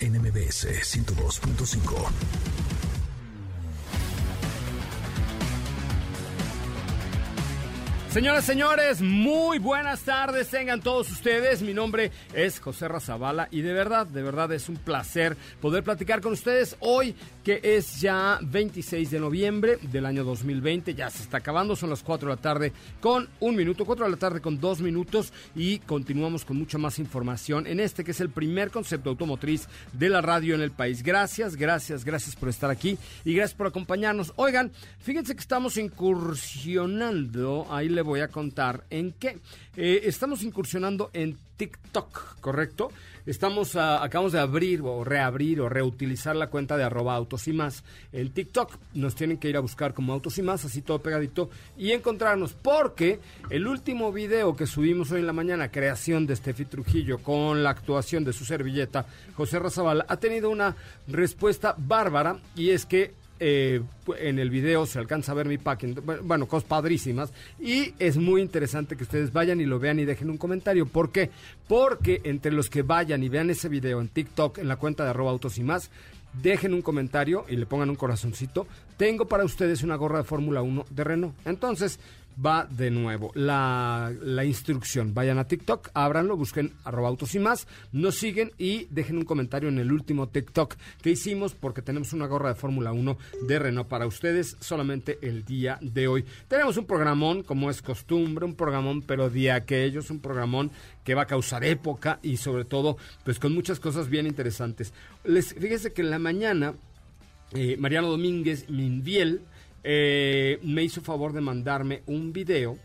NMBS 102.5. Señoras, señores, muy buenas tardes tengan todos ustedes. Mi nombre es José Razabala y de verdad, de verdad es un placer poder platicar con ustedes hoy que es ya 26 de noviembre del año 2020. Ya se está acabando, son las 4 de la tarde con un minuto, 4 de la tarde con dos minutos y continuamos con mucha más información en este que es el primer concepto automotriz de la radio en el país. Gracias, gracias, gracias por estar aquí y gracias por acompañarnos. Oigan, fíjense que estamos incursionando, ahí le voy a contar en qué. Eh, estamos incursionando en TikTok, ¿correcto? Estamos, acabamos de abrir o reabrir o reutilizar la cuenta de arroba autos y más en TikTok. Nos tienen que ir a buscar como autos y más, así todo pegadito, y encontrarnos, porque el último video que subimos hoy en la mañana, creación de Steffi Trujillo con la actuación de su servilleta, José Razabal, ha tenido una respuesta bárbara, y es que eh, en el video se alcanza a ver mi packing, bueno, cosas padrísimas. Y es muy interesante que ustedes vayan y lo vean y dejen un comentario. ¿Por qué? Porque entre los que vayan y vean ese video en TikTok, en la cuenta de arroba autos y más, dejen un comentario y le pongan un corazoncito. Tengo para ustedes una gorra de Fórmula 1 de Renault. Entonces, va de nuevo. La, instrucción, vayan a TikTok, ábranlo, busquen arroba autos y más, nos siguen y dejen un comentario en el último TikTok que hicimos porque tenemos una gorra de Fórmula 1 de Renault para ustedes solamente el día de hoy. Tenemos un programón, como es costumbre, un programón, pero de aquellos, un programón que va a causar época y sobre todo, pues con muchas cosas bien interesantes. Les, fíjense que en la mañana, eh, Mariano Domínguez Minviel, eh, me hizo favor de mandarme un video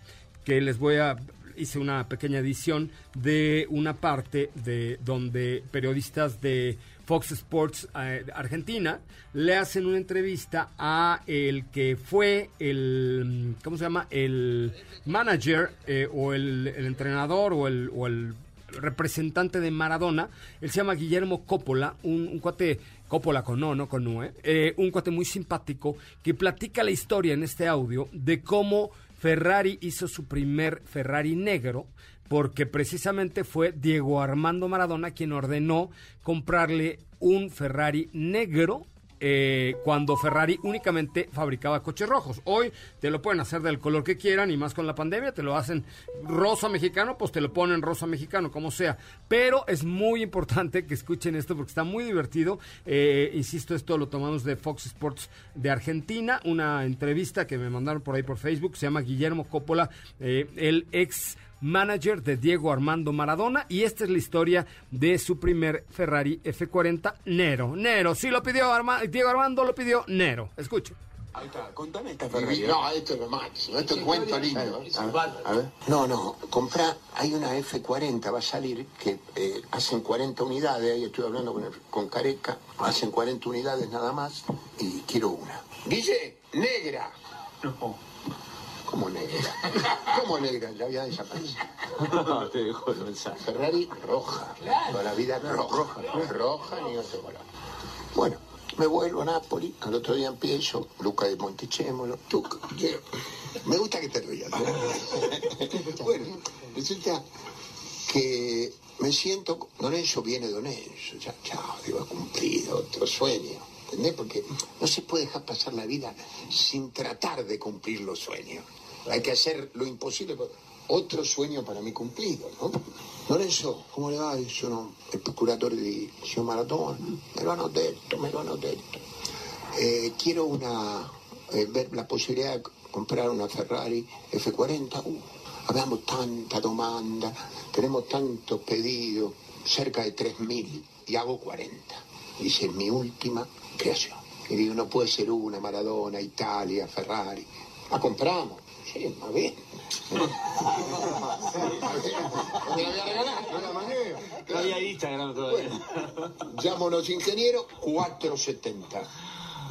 que les voy a hice una pequeña edición de una parte de donde periodistas de Fox Sports eh, Argentina le hacen una entrevista a el que fue el cómo se llama el manager eh, o el, entrenador o el, o el representante de Maradona. Él se llama Guillermo Coppola un, un cuate Coppola con no, no con Nue, eh, un cuate muy simpático que platica la historia en este audio de cómo Ferrari hizo su primer Ferrari negro, porque precisamente fue Diego Armando Maradona quien ordenó comprarle un Ferrari negro eh, cuando Ferrari únicamente fabricaba coches rojos. Hoy te lo pueden hacer del color que quieran y más con la pandemia, te lo hacen rosa mexicano, pues te lo ponen rosa mexicano, como sea. Pero es muy importante que escuchen esto porque está muy divertido. Eh, insisto, esto lo tomamos de Fox Sports de Argentina, una entrevista que me mandaron por ahí por Facebook, se llama Guillermo Coppola, eh, el ex manager de Diego Armando Maradona y esta es la historia de su primer Ferrari F40 Nero. Nero, sí lo pidió Diego Armando, lo pidió Nero. Escuche. Ahí está, contame esta Ferrari. No, esto es lo máximo, esto es cuento lindo. A ver, No, no, comprá, hay una F40, va a salir, que eh, hacen 40 unidades, ahí estoy hablando con, con Careca, hacen 40 unidades nada más, y quiero una. Guille, negra. No. ¿Cómo negra? ¿Cómo negra? Ya había desaparecido. No, te dejo el mensaje. Ferrari roja. Toda la vida roja. Roja, roja ni otro color. Bueno, me vuelvo a Nápoles. Al otro día empiezo. Luca de Montichemolo. Me gusta que te rías. bueno, resulta que me siento. Don Enzo viene Don Enzo. Ya, chao, digo, cumplido otro sueño. Porque no se puede dejar pasar la vida sin tratar de cumplir los sueños. Hay que hacer lo imposible. otro sueño para mí cumplido, ¿no? Lorenzo, come le va? Sono il procuratore di signor Maradona, me lo hanno detto, me lo hanno detto. Eh, quiero una, eh, ver la posibilidad de comprar una Ferrari F40. Uh, abbiamo tanta domanda, tenemos tantos pedidos, cerca de 3.000, y hago 40. Dice, mi última creación. Y digo, no puede ser una, Maradona, Italia, Ferrari. La compramos. Sí, va bien. Me la voy a regalar, no la manera. No había Instagram todavía. Llamo a los ingenieros, 470.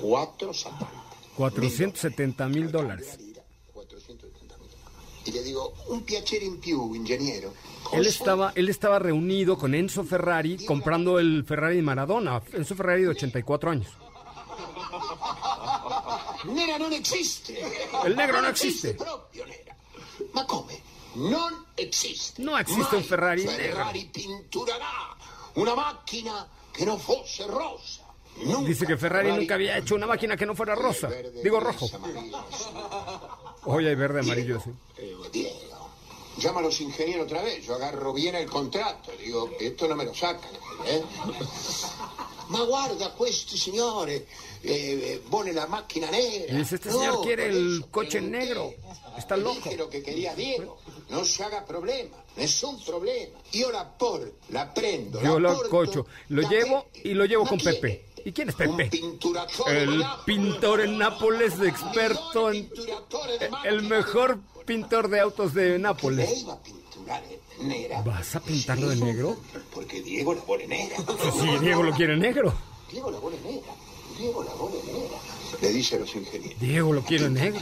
470. 470 mil dólares. 470 mil. Y le digo, un piacere in più, ingeniero. Él estaba, él estaba reunido con Enzo Ferrari comprando el Ferrari de Maradona. Enzo Ferrari de 84 años. Nera non esiste. El negro no existe. proprio Nera. Ma come? Non esiste. No existe un Ferrari Ferrari pinturerà una macchina che non fosse rosa. Dice que Ferrari nunca había hecho una máquina que no fuera rosa. Digo rojo. Hoy hay verde, amarillo, sí. Diego, llama a los ingenieros otra vez. Yo agarro bien el contrato. Digo, esto no me lo sacan. ¿eh? Ma guarda, questi signore, eh, pone la macchina nera. Y dice, este señor quiere por el eso coche negro. Está loco. dije lo que quería Diego. No se haga problema, nessun problema. Io la porto, la prendo, Yo la lo cocho, lo llevo y lo llevo con Pepe. ¿Y quién es Pepe? El pintor en Nápoles, experto en... El mejor pintor de autos de Nápoles. ¿Vas a pintarlo de negro? Porque Diego la vuole nera. Sí, Diego lo quiere negro. Diego la vuole nera. Diego la vuole nera. Le dice a los ingenieros. Diego lo quiere negro.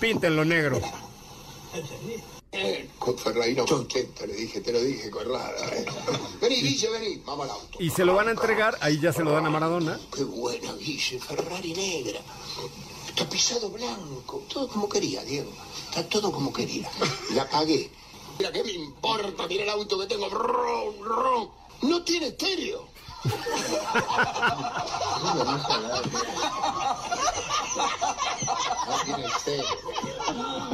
Píntenlo negro. Eh, con Ferraino contento, le dije, te lo dije, Corrada. eh. Vení, Guille, vení, vamos al auto. Y se lo van a entregar, ahí ya se lo dan a Maradona. Qué buena, Guille, Ferrari negra. Tapizado blanco, todo como quería, Diego. Está todo como quería. La pagué. Mira, ¿qué me importa? Mira el auto que tengo. Ron, ron. No tiene estéreo. No tiene estéreo.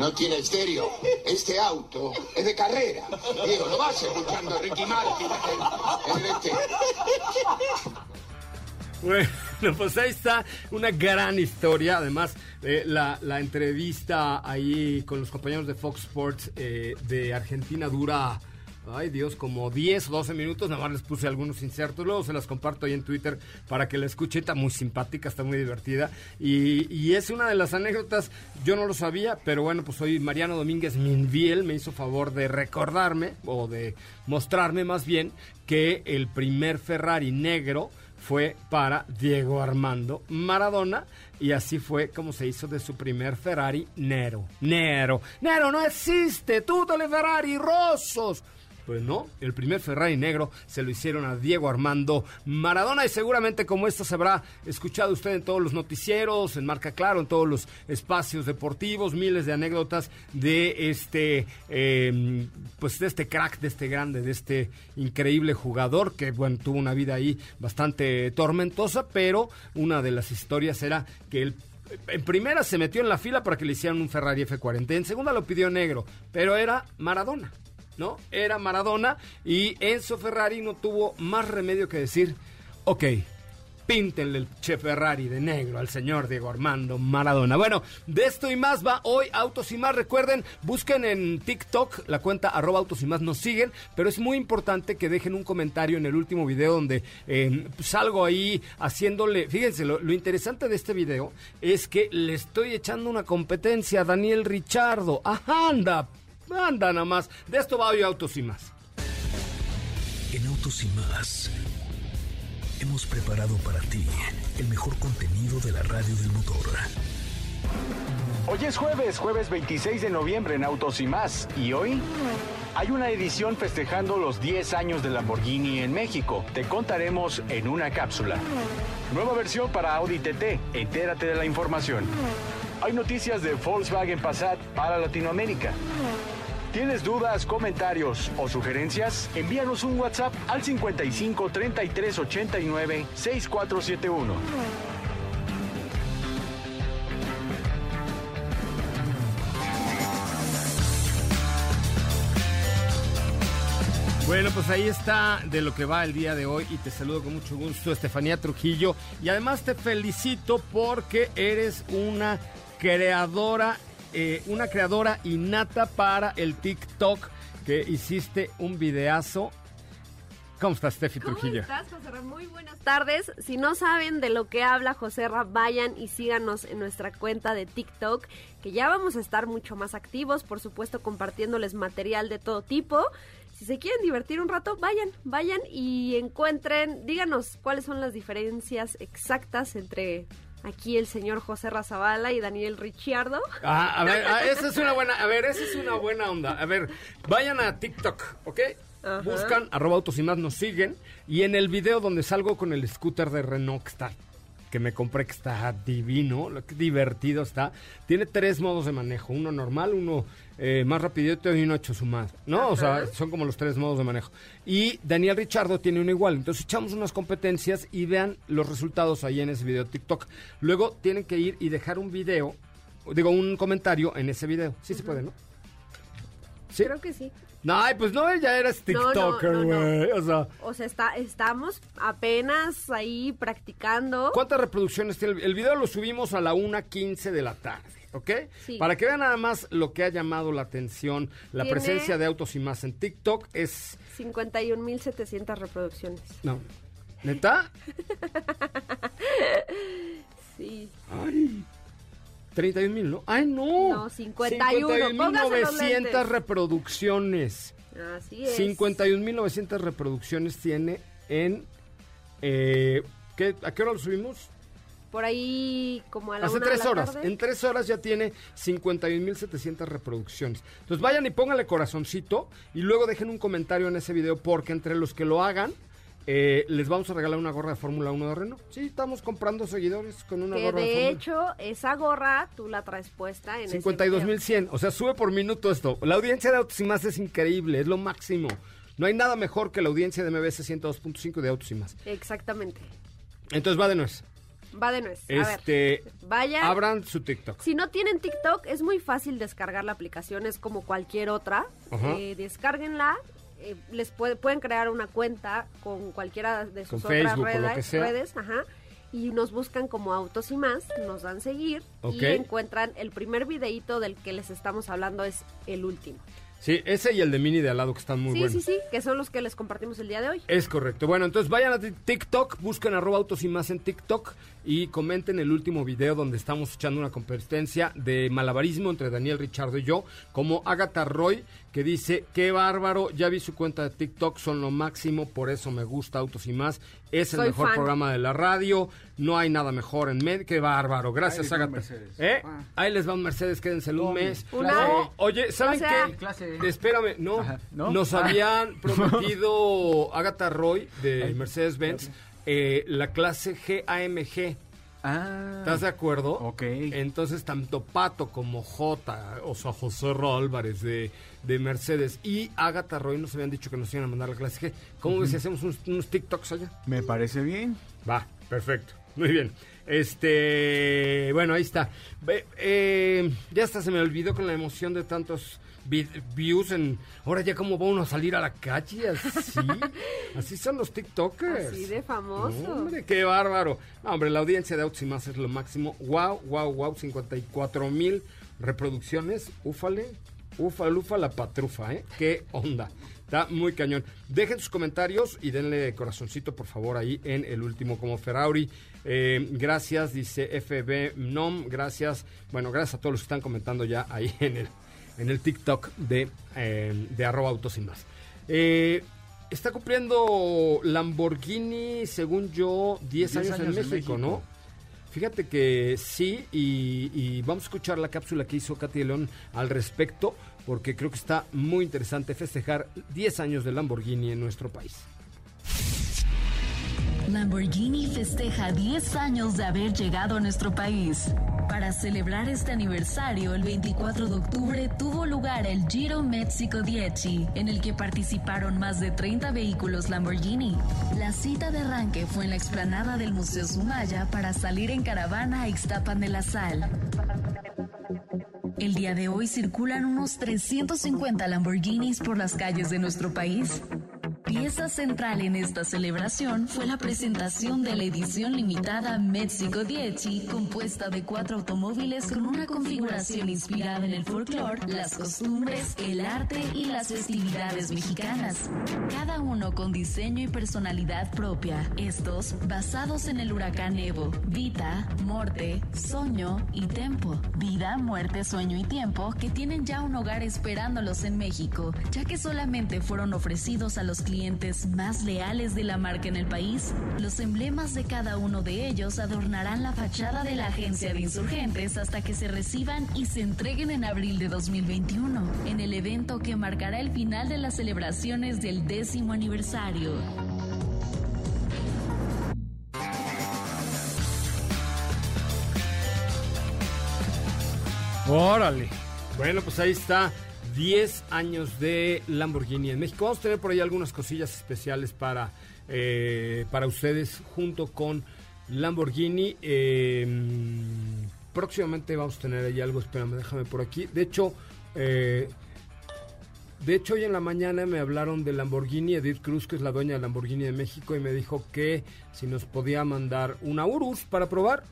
No tiene estéreo. Este auto es de carrera. Diego, lo vas escuchando Ricky Martin en, en el estéreo. Bueno, pues ahí está una gran historia. Además, eh, la, la entrevista ahí con los compañeros de Fox Sports eh, de Argentina dura, ay Dios, como 10 o 12 minutos. Nada más les puse algunos insertos. Luego se las comparto ahí en Twitter para que la escuche. Está muy simpática, está muy divertida. Y, es una de las anécdotas, yo no lo sabía, pero bueno, pues hoy Mariano Domínguez Minviel me hizo favor de recordarme, o de mostrarme más bien, que el primer Ferrari negro fue para Diego Armando Maradona y así fue como se hizo de su primer Ferrari Nero. Nero, Nero no existe, le Ferrari rosos. Pues no, el primer Ferrari negro se lo hicieron a Diego Armando Maradona y seguramente como esto se habrá escuchado usted en todos los noticieros, en Marca Claro, en todos los espacios deportivos, miles de anécdotas de este, eh, pues de este crack, de este grande, de este increíble jugador que bueno tuvo una vida ahí bastante tormentosa, pero una de las historias era que él en primera se metió en la fila para que le hicieran un Ferrari F40. En segunda lo pidió negro, pero era Maradona, ¿no? Era Maradona y Enzo Ferrari no tuvo más remedio que decir, ok, píntenle el Che Ferrari de negro al señor Diego Armando Maradona. Bueno, de esto y más va hoy Autos y Más. Recuerden, busquen en TikTok la cuenta arroba Autos y Más, nos siguen, pero es muy importante que dejen un comentario en el último video donde eh, salgo ahí haciéndole... Fíjense, lo, lo interesante de este video es que le estoy echando una competencia a Daniel Richardo. Ajá, anda, anda nada más. De esto va hoy Autos y Más. En Autos y más hemos preparado para ti el mejor contenido de la radio del motor. Hoy es jueves, jueves 26 de noviembre en Autos y más. ¿Y hoy? Hay una edición festejando los 10 años de Lamborghini en México. Te contaremos en una cápsula. Nueva versión para Audi TT. Entérate de la información. Hay noticias de Volkswagen Passat para Latinoamérica. ¿Tienes dudas, comentarios o sugerencias? Envíanos un WhatsApp al 55 33 89 6471. Bueno, pues ahí está de lo que va el día de hoy y te saludo con mucho gusto, Estefanía Trujillo. Y además te felicito porque eres una creadora, eh, una creadora innata para el TikTok que hiciste un videazo. ¿Cómo estás, Steffi Trujillo? ¿Cómo estás, José Muy buenas tardes. Si no saben de lo que habla José vayan y síganos en nuestra cuenta de TikTok, que ya vamos a estar mucho más activos, por supuesto, compartiéndoles material de todo tipo si se quieren divertir un rato, vayan, vayan y encuentren, díganos cuáles son las diferencias exactas entre aquí el señor José Razabala y Daniel Ricciardo. Ah, a ver, ah, esa es una buena, a ver, esa es una buena onda. A ver, vayan a TikTok, ¿ok? Buscan arroba autos y más, nos siguen. Y en el video donde salgo con el scooter de Renault que está que me compré que está divino, lo que divertido está. Tiene tres modos de manejo, uno normal, uno eh, más rapidito y uno hecho su más, ¿no? O sea, son como los tres modos de manejo. Y Daniel Richardo tiene uno igual. Entonces echamos unas competencias y vean los resultados ahí en ese video TikTok. Luego tienen que ir y dejar un video, digo, un comentario en ese video. Sí se puede, ¿no? ¿Sí? Creo que sí. No, pues no, ya eras TikToker, güey. o sea, o sea está, estamos apenas ahí practicando. ¿Cuántas reproducciones tiene? El video lo subimos a la 1.15 de la tarde. ¿Ok? Sí. Para que vean nada más lo que ha llamado la atención, la presencia de autos y más en TikTok es... 51.700 reproducciones. No. ¿Neta? sí. Ay. 31 mil, ¿no? ¡Ay, no! No, 51. 900 reproducciones. Así es. 51.900 reproducciones tiene en... Eh, ¿qué, ¿A qué hora lo subimos? Por ahí como a la Hace una tres de la horas. tarde. En tres horas ya tiene 51.700 reproducciones. Entonces vayan y pónganle corazoncito y luego dejen un comentario en ese video porque entre los que lo hagan eh, les vamos a regalar una gorra de Fórmula 1 de Renault. Sí, estamos comprando seguidores con una Que gorra de, de hecho, esa gorra tú la traes puesta en ese video. 52.100. O sea, sube por minuto esto. La audiencia de Autos y Más es increíble, es lo máximo. No hay nada mejor que la audiencia de MBS 102.5 de Autos y Más. Exactamente. Entonces va de nuez. Va de nuez. A Este, ver, vayan. abran su TikTok. Si no tienen TikTok, es muy fácil descargar la aplicación, es como cualquier otra. Eh, descárguenla, eh, les puede- pueden crear una cuenta con cualquiera de sus Con otras Facebook redes, redes, ajá, y nos buscan como Autos y Más, nos dan seguir y encuentran el primer videíto del que les estamos hablando es el último. Sí, ese y el de Mini de al lado que están muy sí, buenos. sí, sí, que son los que les compartimos el día de hoy. Es correcto. Bueno, entonces vayan a ti- TikTok, busquen arroba autos y más en TikTok y comenten el último video donde estamos echando una competencia de malabarismo entre Daniel Richardo y yo, como Agatha Roy, que dice, qué bárbaro, ya vi su cuenta de TikTok, son lo máximo, por eso me gusta Autos y más, es el Soy mejor fan. programa de la radio, no hay nada mejor en medio, qué bárbaro, gracias Ahí les va un Agatha. Mercedes. ¿Eh? Ah. Ahí les va un Mercedes, quédense un Tome. mes. Una. No, oye, ¿saben O sea- qué? Clase. Espérame, no, Ajá, ¿no? nos Ah. habían prometido Agatha Roy de Mercedes-Benz eh, la clase GAMG. Ah. ¿Estás de acuerdo? Ok. Entonces, tanto Pato como J, o sea, José Ro Álvarez de, de Mercedes y Agatha Roy nos habían dicho que nos iban a mandar la clase G. ¿Cómo ves si hacemos unos, unos TikToks allá? Me parece bien. Va, perfecto. Muy bien. Este, bueno, ahí está. Eh, ya hasta se me olvidó con la emoción de tantos views en... Ahora ya cómo va uno a salir a la calle, así. así son los TikTokers. Así de famoso. No, hombre, qué bárbaro. No, hombre, la audiencia de Autos y Más es lo máximo. Wow, wow, wow, 54 mil reproducciones. Úfale, ufa la patrufa, ¿eh? Qué onda. Está muy cañón. Dejen sus comentarios y denle corazoncito, por favor, ahí en el último como Ferrari. Eh, gracias, dice FB Nom. Gracias. Bueno, gracias a todos los que están comentando ya ahí en el, en el TikTok de, eh, de arroba autos y más. Eh, está cumpliendo Lamborghini, según yo, 10 años, en, México, ¿no? Fíjate que sí, y, y vamos a escuchar la cápsula que hizo Katy León al respecto, porque creo que está muy interesante festejar 10 años de Lamborghini en nuestro país. Lamborghini festeja 10 años de haber llegado a nuestro país. Para celebrar este aniversario, el 24 de octubre tuvo lugar el Giro México 10, en el que participaron más de 30 vehículos Lamborghini. La cita de arranque fue en la explanada del Museo Sumaya para salir en caravana a Ixtapan de la Sal. El día de hoy circulan unos 350 Lamborghinis por las calles de nuestro país. Pieza central en esta celebración fue la presentación de la edición limitada Mexico 10, compuesta de cuatro automóviles con una configuración inspirada en el folclore, las costumbres, el arte y las festividades mexicanas. Cada uno con diseño y personalidad propia, estos basados en el huracán Evo, Vita, Morte, Soño y Tempo. Vida, muerte, sueño y tiempo que tienen ya un hogar esperándolos en México, ya que solamente fueron ofrecidos a los clientes más leales de la marca en el país. Los emblemas de cada uno de ellos adornarán la fachada de la agencia de insurgentes hasta que se reciban y se entreguen en abril de 2021, en el evento que marcará el final de las celebraciones del décimo aniversario. Órale. Bueno, pues ahí está. 10 años de Lamborghini en México. Vamos a tener por ahí algunas cosillas especiales para, eh, para ustedes junto con Lamborghini. Eh, próximamente vamos a tener ahí algo, espérame, déjame por aquí. De hecho, eh, de hecho hoy en la mañana me hablaron de Lamborghini, Edith Cruz, que es la dueña de Lamborghini de México, y me dijo que si nos podía mandar una Urus para probar.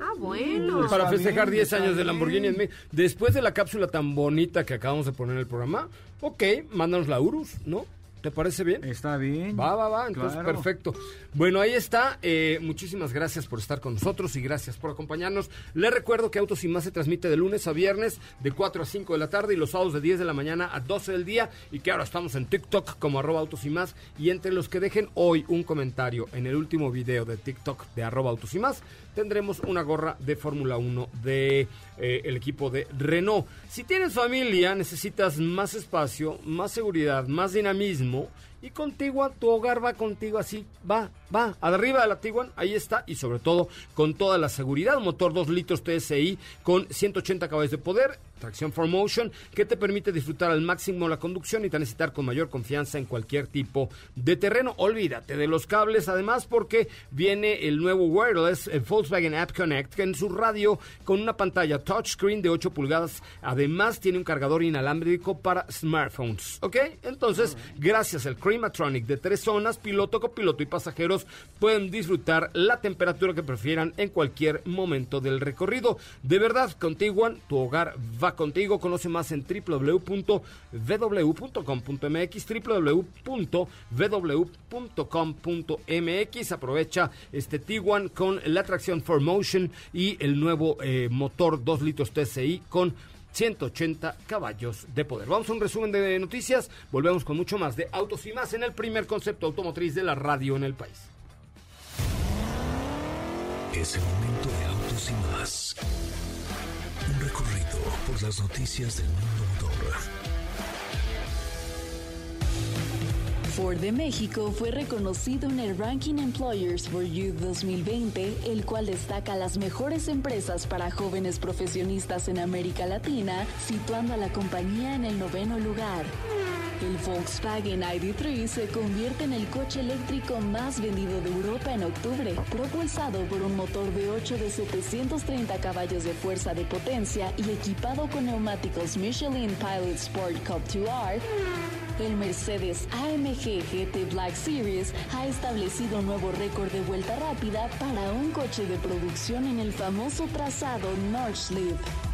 Ah, bueno. Para festejar bien, 10 está años de. Lamborghini en México. Después de la cápsula tan bonita que acabamos de poner en el programa, ok, mándanos la Urus, ¿no? ¿Te parece bien? Está bien. Va, va, va, entonces Claro. perfecto. Bueno, ahí está. Eh, muchísimas gracias por estar con nosotros y gracias por acompañarnos. Les recuerdo que Autos y Más se transmite de lunes a viernes de 4 a 5 de la tarde y los sábados de 10 de la mañana a 12 del día y que ahora estamos en TikTok como arroba Autos y Más y entre los que dejen hoy un comentario en el último video de TikTok de arroba Autos y Más tendremos una gorra de Fórmula 1 de eh, el equipo de Renault. Si tienes familia, necesitas más espacio, más seguridad, más dinamismo. Y con Tiguan, tu hogar va contigo así, va, va, arriba de la Tiguan, ahí está, y sobre todo con toda la seguridad, motor 2 litros TSI con 180 caballos de poder, tracción 4Motion, que te permite disfrutar al máximo la conducción y transitar con mayor confianza en cualquier tipo de terreno. Olvídate de los cables, además, porque viene el nuevo wireless el Volkswagen App Connect, que en su radio con una pantalla touchscreen de 8 pulgadas, además tiene un cargador inalámbrico para smartphones, ¿ok? Entonces, gracias al De tres zonas, piloto, copiloto y pasajeros pueden disfrutar la temperatura que prefieran en cualquier momento del recorrido. De verdad, con Tiguan, tu hogar va contigo. Conoce más en www.ww.com.mx, www.ww.com.mx. Aprovecha este Tiguan con la tracción 4Motion y el nuevo eh, motor 2 litros TSI con 180 caballos de poder. Vamos a un resumen de noticias. Volvemos con mucho más de autos y más en el primer concepto automotriz de la radio en el país. Es el momento de autos y más. Un recorrido por las noticias del mundo Ford de México fue reconocido en el Ranking Employers for Youth 2020, el cual destaca las mejores empresas para jóvenes profesionistas en América Latina, situando a la compañía en el noveno lugar. El Volkswagen ID3 se convierte en el coche eléctrico más vendido de Europa en octubre, propulsado por un motor V8 de 730 caballos de fuerza de potencia y equipado con neumáticos Michelin Pilot Sport Cup 2R. El Mercedes AMG GT Black Series ha establecido un nuevo récord de vuelta rápida para un coche de producción en el famoso trazado Nordschleife.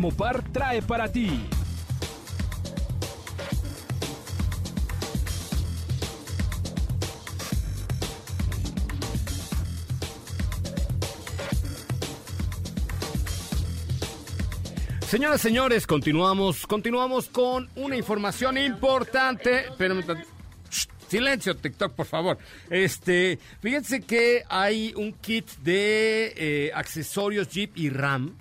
Mopar trae para ti. Señoras, señores, continuamos, continuamos con una información importante. Shh, Silencio, TikTok, por favor. Este, fíjense que hay un kit de eh, accesorios Jeep y Ram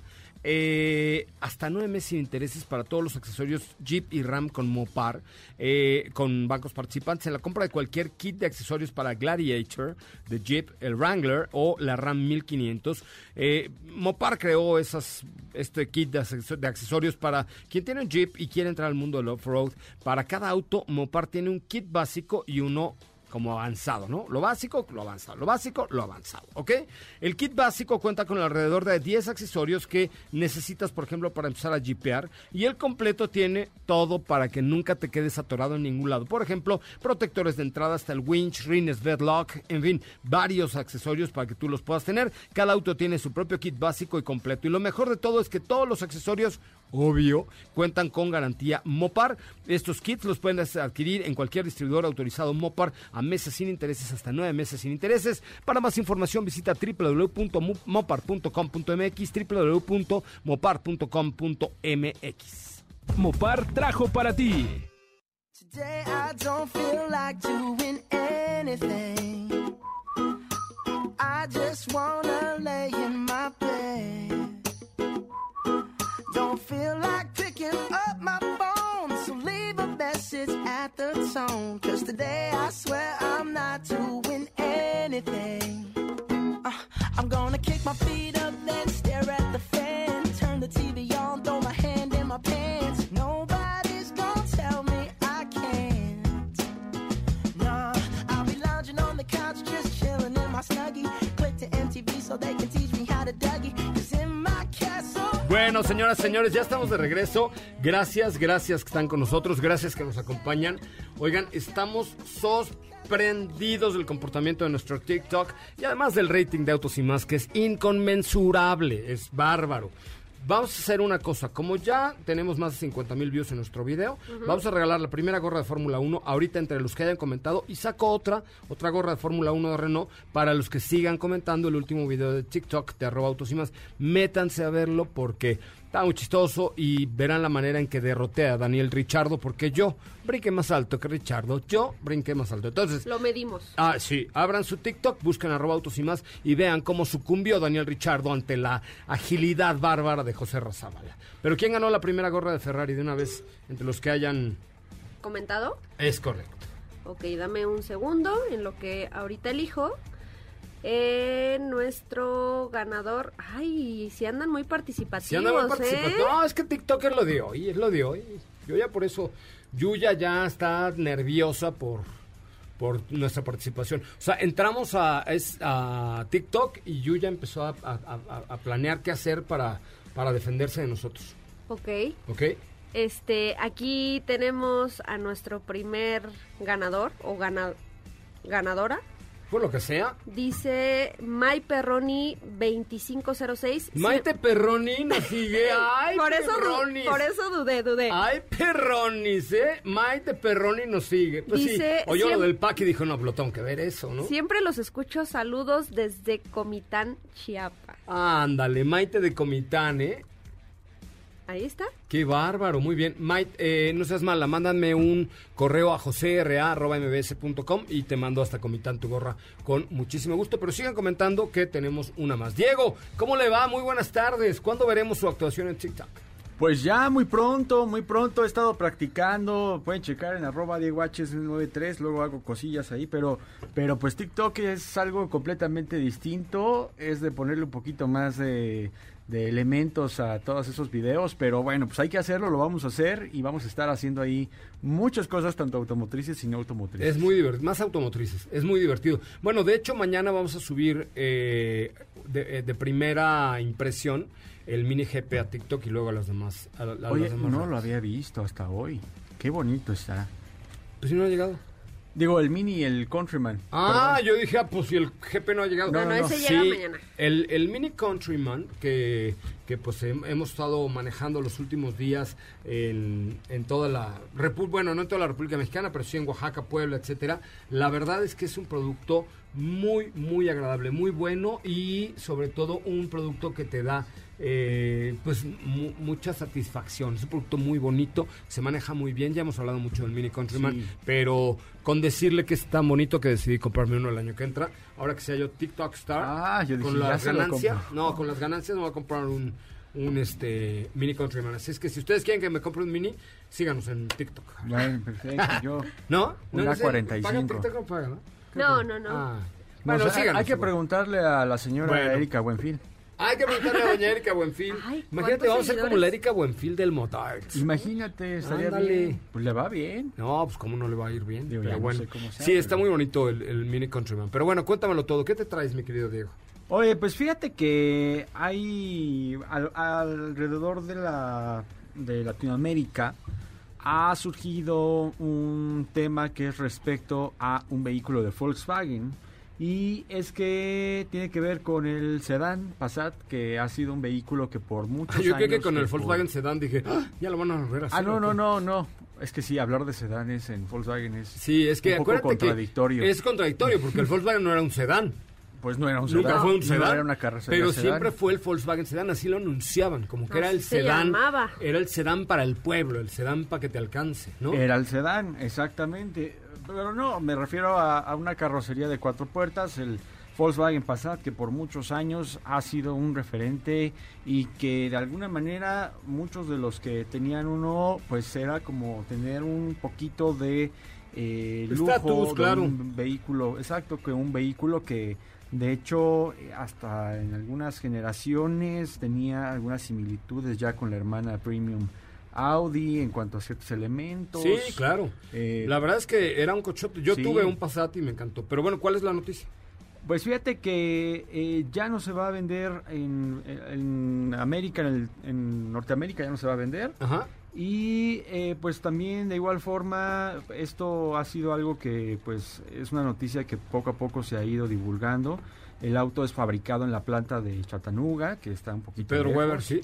eh, hasta nueve meses sin intereses para todos los accesorios Jeep y Ram con Mopar, eh, con bancos participantes en la compra de cualquier kit de accesorios para Gladiator de Jeep, el Wrangler o la Ram 1500. Eh, Mopar creó esas, este kit de, acceso- de accesorios para quien tiene un Jeep y quiere entrar al mundo del off-road. Para cada auto, Mopar tiene un kit básico y uno como avanzado, ¿no? Lo básico, lo avanzado. Lo básico, lo avanzado, ¿ok? El kit básico cuenta con alrededor de 10 accesorios que necesitas, por ejemplo, para empezar a jipear. Y el completo tiene todo para que nunca te quedes atorado en ningún lado. Por ejemplo, protectores de entrada hasta el winch, rines, bedlock, en fin, varios accesorios para que tú los puedas tener. Cada auto tiene su propio kit básico y completo. Y lo mejor de todo es que todos los accesorios obvio, cuentan con garantía Mopar. Estos kits los pueden adquirir en cualquier distribuidor autorizado Mopar a meses sin intereses, hasta nueve meses sin intereses. Para más información visita www.mopar.com.mx, www.mopar.com.mx. Mopar trajo para ti. I just wanna lay in my bed. Feel like picking up my phone, so leave a message at the tone. Cause today I swear I'm not doing anything. Uh, I'm gonna kick my feet up, Bueno, señoras, señores, ya estamos de regreso. Gracias, gracias que están con nosotros, gracias que nos acompañan. Oigan, estamos sorprendidos del comportamiento de nuestro TikTok y además del rating de Autos y Más, que es inconmensurable, es bárbaro. Vamos a hacer una cosa, como ya tenemos más de 50 mil views en nuestro video, vamos a regalar la primera gorra de Fórmula 1 ahorita entre los que hayan comentado y saco otra, otra gorra de Fórmula 1 de Renault para los que sigan comentando el último video de TikTok de arroba autos y más. Métanse a verlo porque está muy chistoso y verán la manera en que derroté a Daniel Richardo porque yo brinqué más alto que Richardo, yo brinqué más alto. Entonces, Lo medimos. Ah, sí. Abran su TikTok, busquen arroba autos y más y vean cómo sucumbió Daniel Richardo ante la agilidad bárbara de José Razabala. Pero ¿quién ganó la primera gorra de Ferrari de una vez entre los que hayan... ¿Comentado? Es correcto. Ok, dame un segundo en lo que ahorita elijo. Eh, nuestro ganador. Ay, si andan muy participativos, Si anda muy ¿eh? participativo. No, es que TikTok es lo de hoy, es lo de hoy. Yo ya por eso, Yuya ya está nerviosa por, por nuestra participación. O sea, entramos a, es, a TikTok y Yuya empezó a, a- a- a planear qué hacer para, para defenderse de nosotros. Ok. ¿Ok? Este, aquí tenemos a nuestro primer ganador o gana- ganadora. Por lo que sea. Dice May Perroni 2506. Maite Perroni nos sigue. ¡Ay, por eso, Perronis! por eso dudé, dudé. ¡Ay, Perronis, eh! Maite Perroni nos sigue. Pues Dice, sí, oyó lo siem- del pack y dijo, no, lo tengo que ver eso, ¿no? Siempre los escucho. Saludos desde Comitán, Chiapas. Ándale, Maite de Comitán, ¿eh? Ahí está. Qué bárbaro, muy bien. Maite, eh, no seas mala, mándame un correo a josera.mbs.com y te mando hasta Comitán tu gorra con muchísimo gusto. Pero sigan comentando que tenemos una más. Diego, ¿cómo le va? Muy buenas tardes. ¿Cuándo veremos su actuación en TikTok? Pues ya muy pronto, muy pronto he estado practicando, pueden checar en arroba diegoh93, luego hago cosillas ahí, pero, pero pues TikTok es algo completamente distinto, es de ponerle un poquito más de, de elementos a todos esos videos, pero bueno, pues hay que hacerlo, lo vamos a hacer y vamos a estar haciendo ahí muchas cosas, tanto automotrices y no automotrices. Es muy divertido, más automotrices, es muy divertido. Bueno, de hecho, mañana vamos a subir eh, de, eh, de primera impresión el mini GP a TikTok y luego a las demás. A, las no redes. lo había visto hasta hoy, qué bonito está. Pues si no ha llegado. Digo, el mini y el Countryman. Ah, Perdón. yo dije, ah, pues si el GP no ha llegado. No, no, No, no, ese llega Sí, mañana. El, el Mini Countryman, que, que pues hem- hemos estado manejando los últimos días en, en toda la República, bueno, no en toda la República Mexicana, pero sí en Oaxaca, Puebla, etcétera. La verdad es que es un producto muy, muy agradable, muy bueno y sobre todo un producto que te da eh, pues mu- mucha satisfacción. Es un producto muy bonito, se maneja muy bien. Ya hemos hablado mucho del Mini Countryman, Sí. pero con decirle que es tan bonito que decidí comprarme uno el año que entra. Ahora que sea yo TikTok Star, Ah, yo dije, con las ganancias, no, con las ganancias me voy a comprar un, un este Mini Countryman. Así es que si ustedes quieren que me compre un Mini, síganos en TikTok. Bueno, perfecto. Yo. ¿No? ¿No? Una no sé, 45. ¿Pagan TikTok o pagan, no? No, no, no. Ah. No, Bueno, o sea, síganos. hay que preguntarle a la señora Bueno. Erika Buenfil. Hay que preguntarle a doña Erika Buenfil. Ay, Imagínate, ¿cuántos vamos a ser como seguidores? la Erika Buenfil del Motards. Imagínate, estaría Ándale. bien. Pues le va bien. No, pues cómo no le va a ir bien. Digo, pero ya no bueno. sé cómo sea, sí, está pero- muy bonito el, el Mini Countryman. Pero bueno, cuéntamelo todo. ¿Qué te traes, mi querido Diego? Oye, pues fíjate que hay al- alrededor de la de Latinoamérica ha surgido un tema que es respecto a un vehículo de Volkswagen y es que tiene que ver con el sedán Passat que ha sido un vehículo que por muchos Yo creo que años con el por- Volkswagen Sedan dije, "Ah, ya lo van a volver a hacer. Ah, no, ¿o no, qué?". no, no. Es que sí, hablar de sedanes en Volkswagen es Sí, es que un poco acuérdate contradictorio. que es contradictorio porque el Volkswagen no era un sedán. Pues no era un sedán. Nunca fue un no sedán. era una carrocería pero sedán. siempre fue el Volkswagen Sedan, así lo anunciaban, como que era Así el se sedán. llamaba. Era el sedán para el pueblo, el sedán para que te alcance, ¿no? Era el sedán, exactamente. Pero no, me refiero a, a una carrocería de cuatro puertas, el Volkswagen Passat, que por muchos años ha sido un referente y que de alguna manera muchos de los que tenían uno, pues era como tener un poquito de eh, lujo de claro. un vehículo, exacto, que un vehículo que de hecho hasta en algunas generaciones tenía algunas similitudes ya con la hermana Premium Audi en cuanto a ciertos elementos. Sí, claro. Eh, la verdad es que era un cochote. Yo sí. tuve un Passat y me encantó. Pero bueno, ¿cuál es la noticia? Pues fíjate que eh, ya no se va a vender en, en América, en, el- en Norteamérica ya no se va a vender. Ajá. Y eh, pues también de igual forma esto ha sido algo que pues es una noticia que poco a poco se ha ido divulgando. El auto es fabricado en la planta de Chattanooga, que está un poquito Pedro lejos. Weber, sí.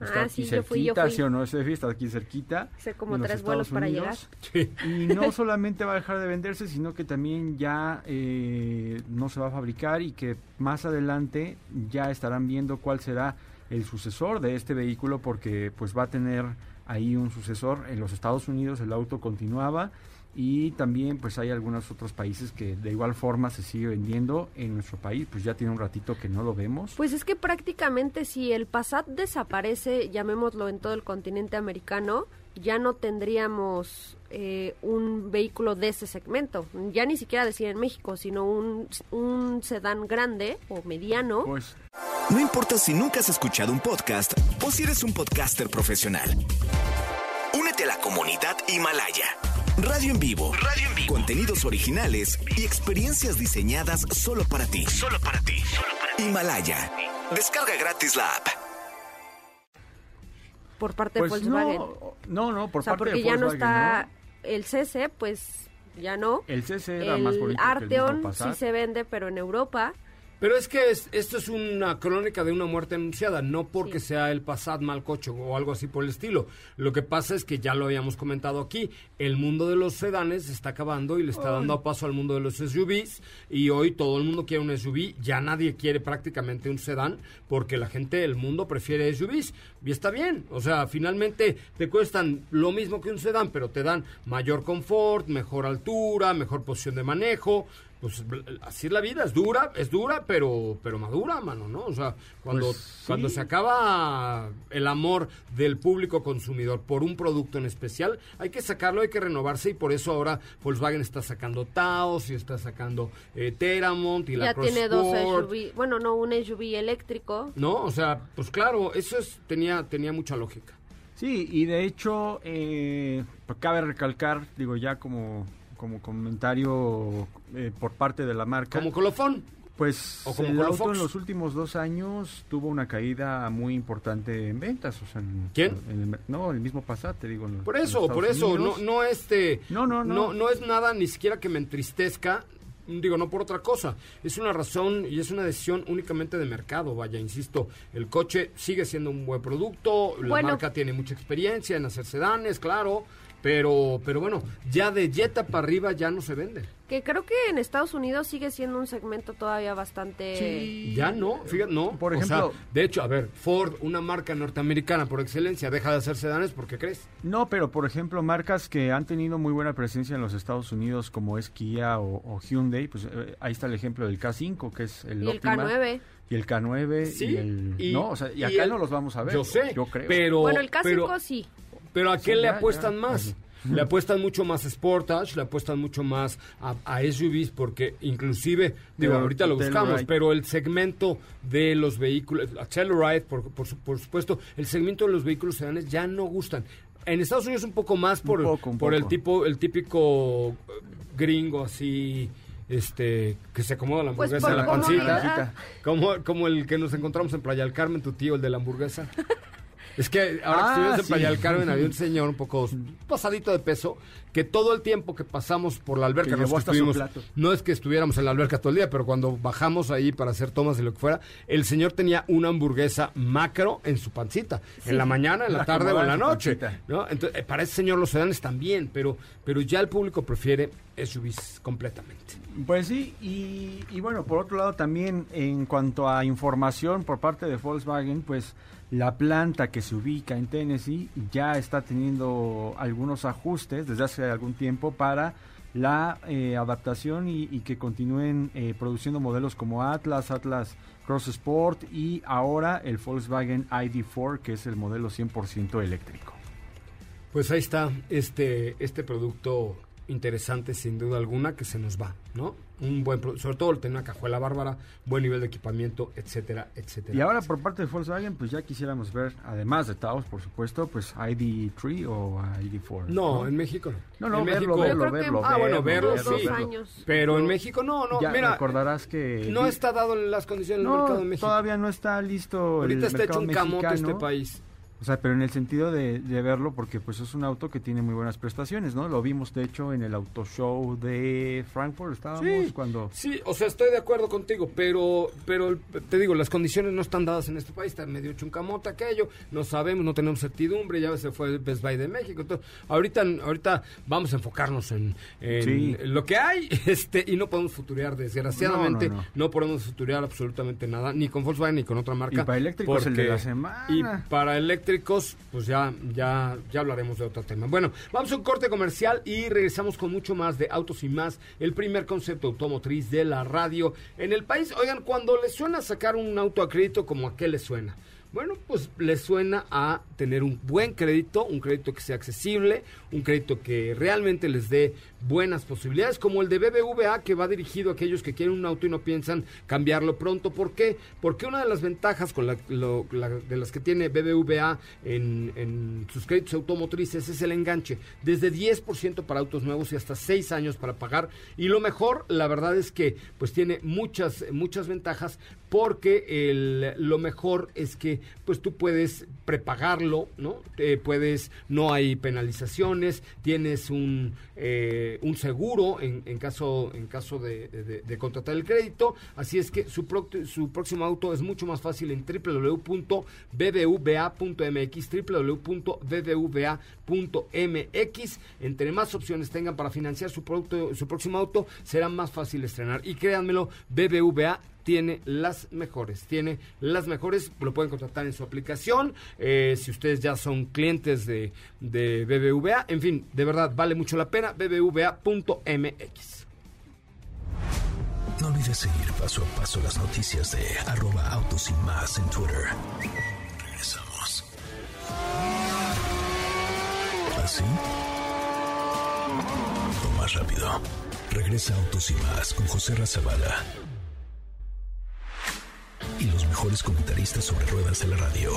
Está Ah, aquí sí, yo fui, yo fui. ¿sí o no? Está aquí cerquita. Hice como en los tres vuelos para Unidos. Sí. Y no solamente va a dejar de venderse, sino que también ya eh, no se va a fabricar y que más adelante ya estarán viendo cuál será el sucesor de este vehículo porque pues va a tener ahí un sucesor. En los Estados Unidos el auto continuaba y también pues hay algunos otros países que de igual forma se sigue vendiendo. En nuestro país pues ya tiene un ratito que no lo vemos. Pues es que prácticamente si el Passat desaparece, llamémoslo en todo el continente americano, ya no tendríamos eh, un vehículo de ese segmento. Ya ni siquiera decir en México, sino un, un sedán grande o mediano. Pues No importa si nunca has escuchado un podcast o si eres un podcaster profesional. Únete a la comunidad Himalaya. Radio en vivo. Radio en vivo. Contenidos originales y experiencias diseñadas solo para ti. Solo para ti. Himalaya. Descarga gratis la app. por parte Pues de Volkswagen. no, no, no, por o sea, parte porque de ya no Volkswagen, está ¿no? el CC, pues ya no. El CC era el más bonito que el Arteon sí se vende, pero en Europa. Pero es que es- esto es una crónica de una muerte anunciada, no porque Sí. sea el Passat mal coche o algo así por el estilo. Lo que pasa es que ya lo habíamos comentado aquí, el mundo de los sedanes se está acabando y le está dando paso al mundo de los SUVs y hoy todo el mundo quiere un SUV, ya nadie quiere prácticamente un sedán porque la gente del mundo prefiere SUVs y está bien, o sea, finalmente te cuestan lo mismo que un sedán, pero te dan mayor confort, mejor altura, mejor posición de manejo, pues así es la vida, es dura, es dura, pero pero madura, mano, ¿no? O sea, cuando Pues, sí. cuando se acaba el amor del público consumidor por un producto en especial, hay que sacarlo, hay que renovarse y por eso ahora Volkswagen está sacando Taos y está sacando eh, Teramont y la ya tiene dos. SUV, bueno, no, un SUV eléctrico. No, o sea, pues claro, eso es tenía tenía mucha lógica. Sí, y de hecho, eh, pues cabe recalcar, digo ya como, como comentario eh, por parte de la marca, Como colofón. pues o como el auto Colofox. en los últimos dos años tuvo una caída muy importante en ventas. O sea, en- ¿Quién? en el no, el mismo Passat, te digo. en- Por eso, por eso, no, no este, No, no, no. no, no es nada ni siquiera que me entristezca, digo, no por otra cosa, es una razón y es una decisión únicamente de mercado, vaya, insisto, el coche sigue siendo un buen producto, la Bueno. marca tiene mucha experiencia en hacer sedanes, claro, Pero, pero bueno, ya de Jetta para arriba ya no se vende. Que creo que en Estados Unidos sigue siendo un segmento todavía bastante... Ya no, fíjate, no. Por O ejemplo- sea, de hecho, a ver, Ford, una marca norteamericana por excelencia, deja de hacer sedanes, ¿por qué crees? No, pero por ejemplo, marcas que han tenido muy buena presencia en los Estados Unidos, como es Kia o, o Hyundai, pues eh, ahí está el ejemplo del K5, que es el Y el Optima, K9. Y el K9, Sí, y el... y- no, o sea, y y acá el- no los vamos a ver. Yo sé, yo creo. pero... Bueno, el K5 pero- sí. Pero ¿a qué Sí, le ya, apuestan ya. más? Le apuestan mucho más Sportage, le apuestan mucho más a, a SUVs, porque inclusive, digo, Pero ahorita lo buscamos, Telluride. pero el segmento de los vehículos, a Telluride, por, por, su- por supuesto, el segmento de los vehículos sedanes ya no gustan. En Estados Unidos un poco más por, Un poco, un por el tipo, el típico eh, gringo así, este, que se acomoda la Pues hamburguesa en por la pancita. Como, como el que nos encontramos en Playa del Carmen, tu tío, el de la hamburguesa. Es que ahora que Ah, estuvimos en sí. Playa del Carmen había un señor un poco pasadito de peso que todo el tiempo que pasamos por la alberca, Que no es que hasta su estuvimos- plato. no es que estuviéramos en la alberca todo el día, pero cuando bajamos ahí para hacer tomas de lo que fuera, el señor tenía una hamburguesa macro en su pancita, en la mañana, en la La tarde o en la noche. Entonces, eh, para ese señor los sedanes también, pero, pero ya el público prefiere SUVs completamente. Pues sí, y, y bueno, por otro lado también en cuanto a información por parte de Volkswagen, pues la planta que se ubica en Tennessee ya está teniendo algunos ajustes desde hace algún tiempo para la eh, adaptación y, que continúen eh, produciendo modelos como Atlas, Atlas Cross Sport y ahora el Volkswagen ID4 que es el modelo 100% eléctrico. Pues ahí está este, este producto interesante sin duda alguna que se nos va, ¿no? Un buen pro- sobre todo tener una cajuela bárbara, buen nivel de equipamiento, etcétera, etcétera. Y ahora por parte de Volkswagen, pues ya quisiéramos ver, además de Taos, por supuesto, pues ID3 o ID4. No, en México no. No, no, en verlo, México, verlo, que verlo. Ah, bueno, verlo, dos sí. años. Pero en México no, no, ya mira, recordarás que... no está dado en las condiciones del No, mercado de México. todavía no está listo el Ahorita está hecho un camote este país. Sea, pero en el sentido de, de verlo, porque pues es un auto que tiene muy buenas prestaciones, ¿no? Lo vimos, de hecho, en el auto show de Frankfurt, estábamos Sí, cuando... Sí, o sea, estoy de acuerdo contigo, pero, pero te digo, las condiciones no están dadas en este país, está medio chuncamote aquello, no sabemos, no tenemos certidumbre, ya se fue el Best Buy de México, entonces, ahorita, ahorita vamos a enfocarnos en, en Sí. lo que hay, este, y no podemos futurear, desgraciadamente, No, no, no, no. podemos futurear absolutamente nada, ni con Volkswagen ni con otra marca. Y para eléctricos el de la semana. Y para eléctricos, pues ya, ya, ya hablaremos de otro tema. Bueno, vamos a un corte comercial y regresamos con mucho más de Autos y Más, el primer concepto automotriz de la radio en el país. Oigan, cuando les suena sacar un auto a crédito, ¿como a qué les suena? Bueno, pues les suena a tener un buen crédito, un crédito que sea accesible, un crédito que realmente les dé buenas posibilidades, como el de BBVA, que va dirigido a aquellos que quieren un auto y no piensan cambiarlo pronto. ¿Por qué? Porque una de las ventajas con la, de las que tiene BBVA en, en sus créditos automotrices es el enganche, desde 10% para autos nuevos y hasta 6 años para pagar. Y lo mejor, la verdad es que pues tiene muchas, muchas ventajas porque el, lo mejor es que pues tú puedes prepagarlo, ¿no? Eh, puedes, no hay penalizaciones, tienes un, eh, un seguro en, en caso, en caso de, de- contratar el crédito, así es que su, pro- su próximo auto es mucho más fácil en www.bbva.mx, www.bbva.mx, entre más opciones tengan para financiar su producto, su próximo auto, será más fácil estrenar. Y créanmelo, BBVA tiene las mejores, tiene las mejores, lo pueden contratar en su aplicación, eh, si ustedes ya son clientes de, BBVA, en fin, de verdad, vale mucho la pena, bbva.mx. No olvides seguir paso a paso las noticias de arroba autos y más en Twitter. Regresamos. ¿Así? O más rápido. Regresa Autos y más con José Razabala. Mejores comentaristas sobre ruedas de la radio.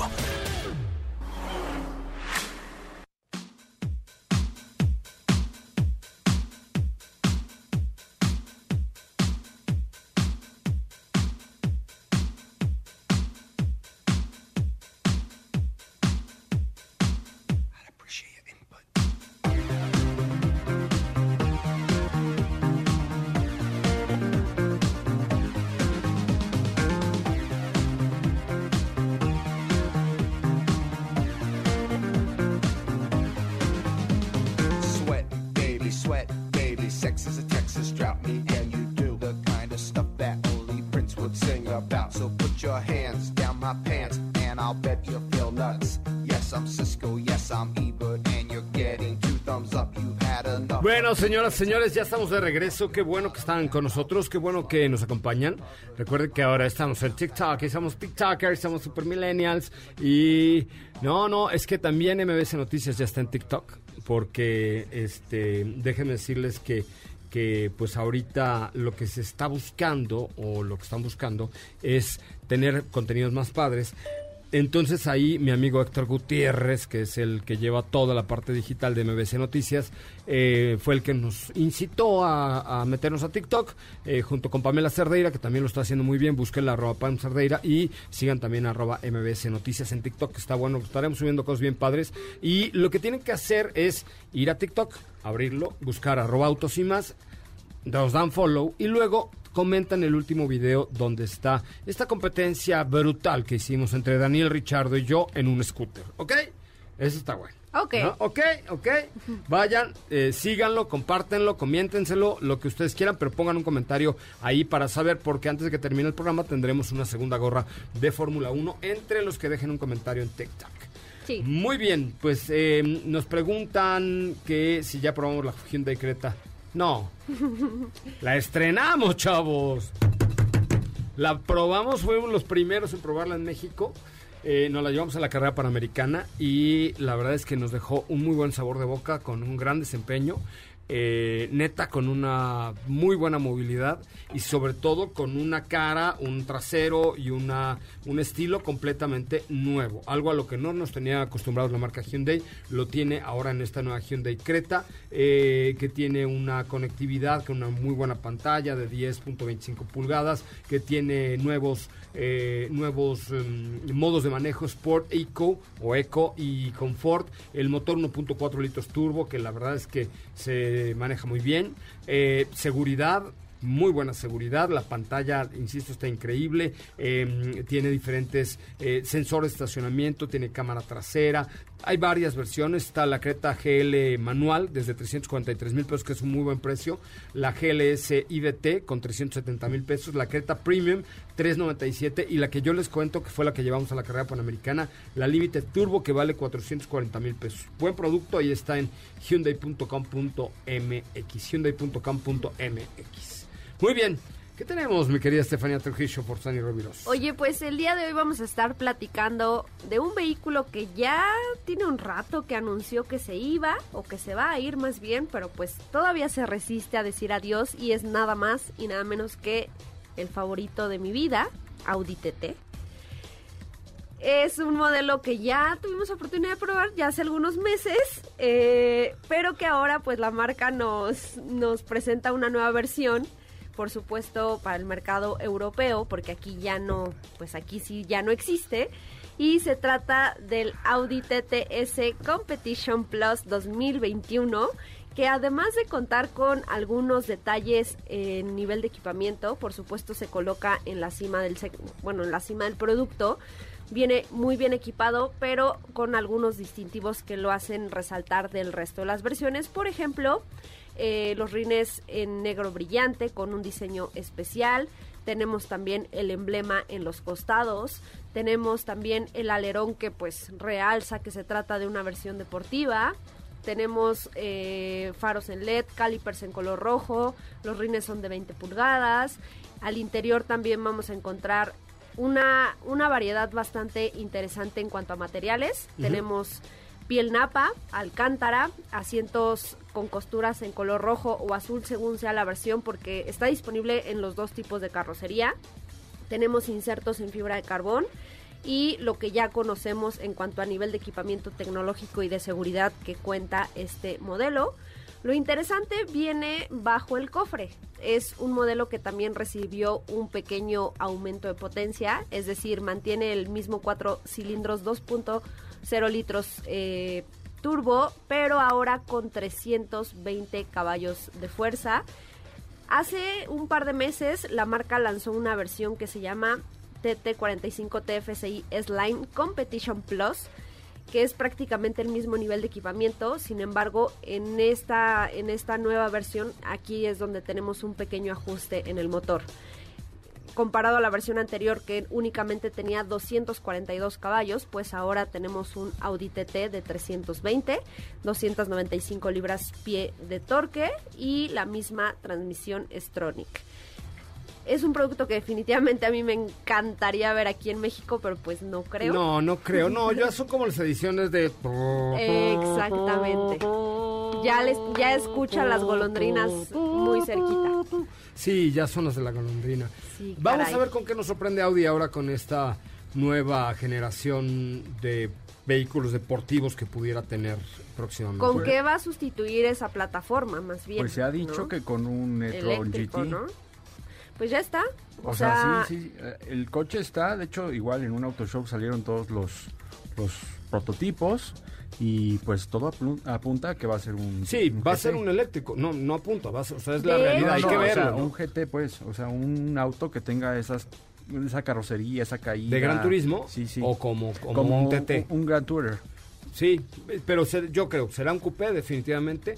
Bueno, señoras, señores, ya estamos de regreso. Qué bueno que están con nosotros, qué bueno que nos acompañan. Recuerden que ahora estamos en TikTok, y somos TikTokers, somos super millennials. Y no, no, es que también MBS Noticias ya está en TikTok, porque este, déjenme decirles que que pues ahorita lo que se está buscando o lo que están buscando es tener contenidos más padres. Entonces ahí mi amigo Héctor Gutiérrez, que es el que lleva toda la parte digital de MBC Noticias, eh, fue el que nos incitó a, meternos a TikTok, eh, junto con Pamela Cerdeira, que también lo está haciendo muy bien. Busquen la arroba Pam Cerdeira y sigan también arroba MBS Noticias en TikTok, que está bueno, estaremos subiendo cosas bien padres. Y lo que tienen que hacer es ir a TikTok, abrirlo, buscar arroba autos y más, nos dan follow y luego comentan el último video donde está esta competencia brutal que hicimos entre Daniel Richardo y yo en un scooter, ¿ok? Eso está bueno. Ok. ¿no? Ok, ok. Vayan, eh, síganlo, compártenlo, comiéntenselo, lo que ustedes quieran, pero pongan un comentario ahí para saber, porque antes de que termine el programa tendremos una segunda gorra de Fórmula 1 entre los que dejen un comentario en TikTok. Sí. Muy bien, pues eh, nos preguntan que si ya probamos la Hyundai Creta. No, la estrenamos, chavos. La probamos, fuimos los primeros en probarla en México. Eh, nos la llevamos a la carrera panamericana y la verdad es que nos dejó un muy buen sabor de boca con un gran desempeño. Eh, neta con una muy buena movilidad y sobre todo con una cara, un trasero y una un estilo completamente nuevo. Algo a lo que no nos tenía acostumbrados la marca Hyundai, lo tiene ahora en esta nueva Hyundai Creta, eh, que tiene una conectividad con una muy buena pantalla de 10.25 pulgadas, que tiene nuevos eh, nuevos em, modos de manejo Sport Eco o Eco y Comfort, el motor 1.4 litros turbo que la verdad es que se maneja muy bien, eh, seguridad muy buena seguridad, la pantalla, insisto, está increíble, eh, tiene diferentes eh, sensores de estacionamiento, tiene cámara trasera, hay varias versiones, está la Creta GL manual desde 343 mil pesos, que es un muy buen precio, la GLS IVT con 370 mil pesos, la Creta Premium 397 y la que yo les cuento que fue la que llevamos a la carrera panamericana, la Limited Turbo que vale 440 mil pesos. Buen producto, ahí está en hyundai.com.mx, hyundai.com.mx. Muy bien. ¿Qué tenemos, mi querida Estefanía Trujillo por Sani Roviros? Oye, pues el día de hoy vamos a estar platicando de un vehículo que ya tiene un rato que anunció que se iba o que se va a ir más bien, pero pues todavía se resiste a decir adiós y es nada más y nada menos que el favorito de mi vida, Audi TT. Es un modelo que ya tuvimos oportunidad de probar ya hace algunos meses, eh, pero que ahora pues la marca nos, nos presenta una nueva versión por supuesto para el mercado europeo, porque aquí ya no, pues aquí sí ya no existe. Y se trata del Audi TTS Competition Plus 2021, que además de contar con algunos detalles en nivel de equipamiento, por supuesto se coloca en la cima del, bueno, en la cima del producto. Viene muy bien equipado, pero con algunos distintivos que lo hacen resaltar del resto de las versiones. Por ejemplo, eh, los rines en negro brillante con un diseño especial. Tenemos también el emblema en los costados. Tenemos también el alerón que pues realza que se trata de una versión deportiva. Tenemos eh, faros en LED, calipers en color rojo. Los rines son de 20 pulgadas. Al interior también vamos a encontrar una, una variedad bastante interesante en cuanto a materiales. Tenemos piel napa, alcántara, asientos con costuras en color rojo o azul según sea la versión porque está disponible en los dos tipos de carrocería. Tenemos insertos en fibra de carbón y lo que ya conocemos en cuanto a nivel de equipamiento tecnológico y de seguridad que cuenta este modelo. Lo interesante viene bajo el cofre. Es un modelo que también recibió un pequeño aumento de potencia, es decir, mantiene el mismo 4 cilindros 2.0 litros eh, turbo, pero ahora con 320 caballos de fuerza. Hace un par de meses la marca lanzó una versión que se llama TT45 TFSI S-Line Competition Plus que es prácticamente el mismo nivel de equipamiento. Sin embargo, en esta, en esta nueva versión, aquí es donde tenemos un pequeño ajuste en el motor. Comparado a la versión anterior que únicamente tenía 242 caballos, pues ahora tenemos un Audi TT de 320, 295 libras pie de torque y la misma transmisión Stronic es un producto que definitivamente a mí me encantaría ver aquí en México, pero pues no creo. No, no creo. No, ya son como las ediciones de... Exactamente. Ya, les, ya escucha las golondrinas muy cerquita. Sí, ya son las de la golondrina. Sí, Vamos caray. a ver con qué nos sorprende Audi ahora con esta nueva generación de vehículos deportivos que pudiera tener próximamente. ¿Con qué va a sustituir esa plataforma, más bien? Pues se ha dicho ¿no? que con un e-tron GT. ¿no? Pues ya está. O, sea, sí, sí, el coche está, de hecho, igual en un auto show salieron todos los, los prototipos y pues todo apunta a que va a ser un Sí, un va a ser un eléctrico. No, no apunta, va a ser- o sea, es la De realidad, hay No, que o sea, ¿no? un GT pues, o sea, un auto que tenga esas esa carrocería, esa caída. ¿De Gran Turismo? Sí, sí. O como, como, un TT. Un, un Gran Tourer. Sí, pero se- yo creo que será un coupé definitivamente,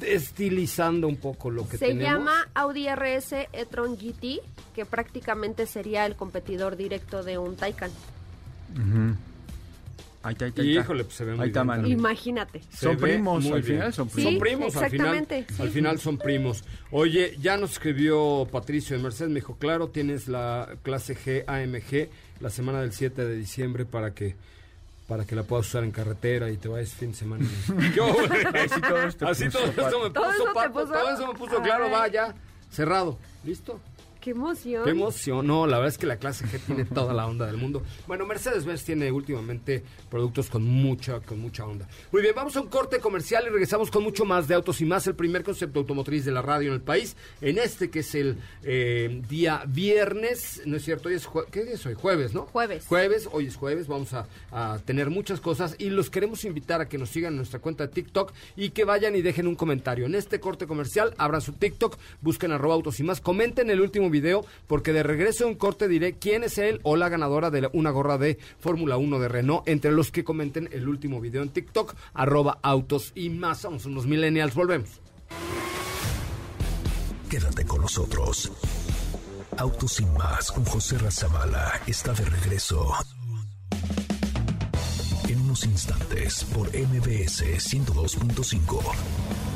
estilizando un poco lo que Se tenemos. llama Audi RS e-tron GT, que prácticamente sería el competidor directo de un Taycan. Ahí está, ahí está, ahí está. Híjole, pues se ve muy Ahí está, bien. Imagínate. Se Son primos, al final son Sí, Son primos, al final, exactamente, sí. al final son primos. Oye, ya nos escribió Patricio de Mercedes, me dijo, claro, tienes la clase G AMG la semana del 7 de diciembre para que para que la puedas usar en carretera y te vayas fin de semana. ¿Qué hubo? Así todo esto Así puso, todo eso Pato. me ¿Todo puso, eso te Pato, puso? todo eso me puso, claro, va ya, cerrado, ¿listo? Qué emoción. Qué emoción. No, la verdad es que la clase G tiene toda la onda del mundo. Bueno, Mercedes-Benz tiene últimamente productos con mucha, con mucha onda. Muy bien, vamos a un corte comercial y regresamos con mucho más de autos y más. El primer concepto automotriz de la radio en el país. En este que es el eh, día viernes, ¿no es cierto? Hoy es ¿Qué día es hoy? Jueves, ¿no? Jueves. Jueves, hoy es jueves. Vamos a, a tener muchas cosas y los queremos invitar a que nos sigan en nuestra cuenta de TikTok y que vayan y dejen un comentario. En este corte comercial, abran su TikTok, busquen arroba autos y más, comenten el último video porque de regreso en corte diré quién es él o la ganadora de una gorra de Fórmula 1 de Renault entre los que comenten el último video en TikTok, arroba autos y más. Somos unos millennials, volvemos. Quédate con nosotros. Autos sin más con José Razabala está de regreso. En unos instantes por MBS 102.5.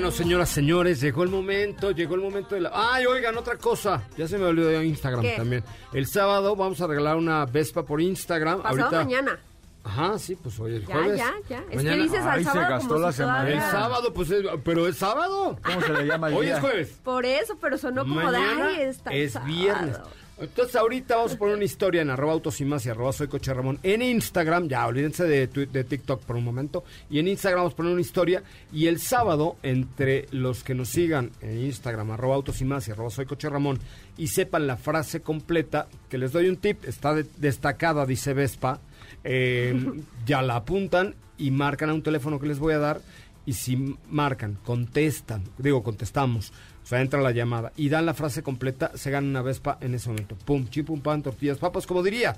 Bueno, señoras, señores, llegó el momento, llegó el momento de la... ¡Ay, oigan, otra cosa! Ya se me olvidó de Instagram ¿Qué? también. El sábado vamos a regalar una Vespa por Instagram. Pasado Ahorita... mañana. Ajá, sí, pues hoy es Ya, jueves. ya, ya. Es Mañana- que dices al Ay, se sábado gastó como la si semana. todavía- El sábado, pues, es- pero es sábado. ¿Cómo se le llama el Hoy día? es jueves. Por eso, pero sonó como Mañana de ay, está es sábado". viernes. Entonces ahorita vamos a poner una historia en arroba autos y más y arroba soy coche Ramón en Instagram, ya olvídense de, TikTok por un momento, y en Instagram vamos a poner una historia. Y el sábado entre los que nos sigan en Instagram arroba autos y más y arroba soy coche Ramón y sepan la frase completa, que les doy un tip, está de- destacada, dice Vespa, eh, ya la apuntan y marcan a un teléfono que les voy a dar. Y si marcan, contestan, digo contestamos, o sea, entra la llamada y dan la frase completa, se gana una Vespa en ese momento. Pum, chim, pum, pan, tortillas, papas, como diría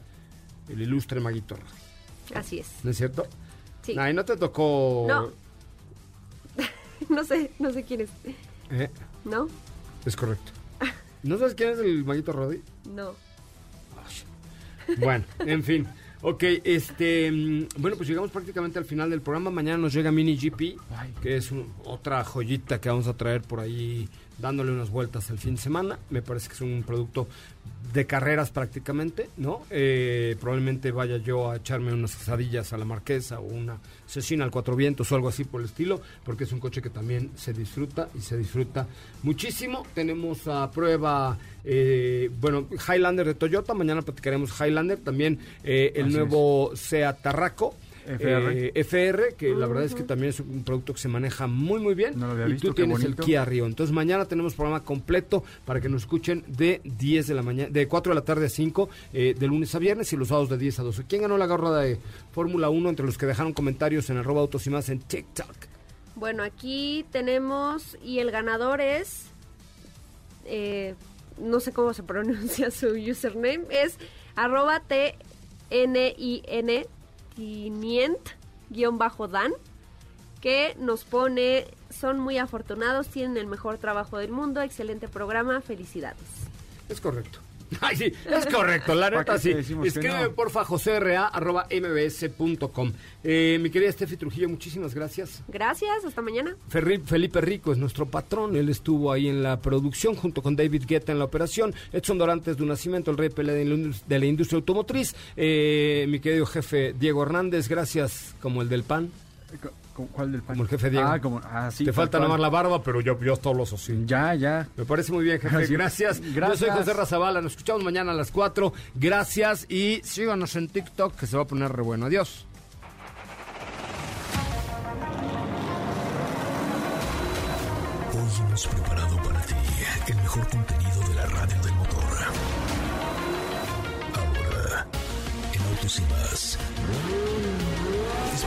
el ilustre Maguito. Así es. ¿No es cierto? Sí. Ay, no te tocó. No. no sé, no sé quién es. Eh, ¿No? es correcto. ¿No sabes quién es el maguito Roddy? No. Bueno, en fin. Ok, este. mm, Bueno, pues llegamos prácticamente al final del programa. Mañana nos llega Mini GP, que es un- otra joyita que vamos a traer por ahí dándole unas vueltas el fin de semana. Me parece que es un producto de carreras prácticamente, ¿no? Eh, probablemente vaya yo a echarme unas quesadillas a la marquesa o una cecina al cuatro vientos o algo así por el estilo, porque es un coche que también se disfruta y se disfruta muchísimo. Tenemos a prueba, eh, bueno, Highlander de Toyota, mañana platicaremos Highlander, también eh, el Así nuevo Seat Tarraco. FR. eh, FR, que la verdad es que también es un producto que se maneja muy muy bien. No lo había y visto, tú tienes el bonito. Kia Rio. Entonces mañana tenemos programa completo para que nos escuchen de 10 de la mañana, de 4 de la tarde a 5, eh, de lunes a viernes y los sábados de 10 a 12. ¿Quién ganó la garra de Fórmula 1 entre los que dejaron comentarios en arroba autos y más en TikTok? Bueno, aquí tenemos y el ganador es, eh, no sé cómo se pronuncia su username, es arroba T-N-I-N 500-dan, que nos pone, son muy afortunados, tienen el mejor trabajo del mundo, excelente programa, felicidades. Es correcto. Ay, sí, es correcto, la ¿Para neta sí. Escríbeme, no? porfa, joserra, arroba mbs.com. Eh, mi querida Steffi Trujillo, muchísimas gracias. Gracias, hasta mañana. Ferri- Felipe Rico es nuestro patrón, él estuvo ahí en la producción junto con David Guetta en la operación, Edson Dorantes de un nacimiento, el rey Pelé de la indus- de la industria automotriz, Eh, mi querido jefe Diego Hernández, gracias como el del pan, ¿Cu- ¿Cuál del pan? como el jefe Diego. Ah, como, ah, sí. Te falta nomás la barba, pero yo, yo todos los así. Ya, ya. Me parece muy bien, jefe. Sí. Gracias. Gracias. Yo soy José Razabala. Nos escuchamos mañana a las 4. Gracias y síganos en TikTok que se va a poner re bueno. Adiós. Hoy hemos preparado para ti el mejor contenido de la radio del motor. Ahora, en Autos y más, es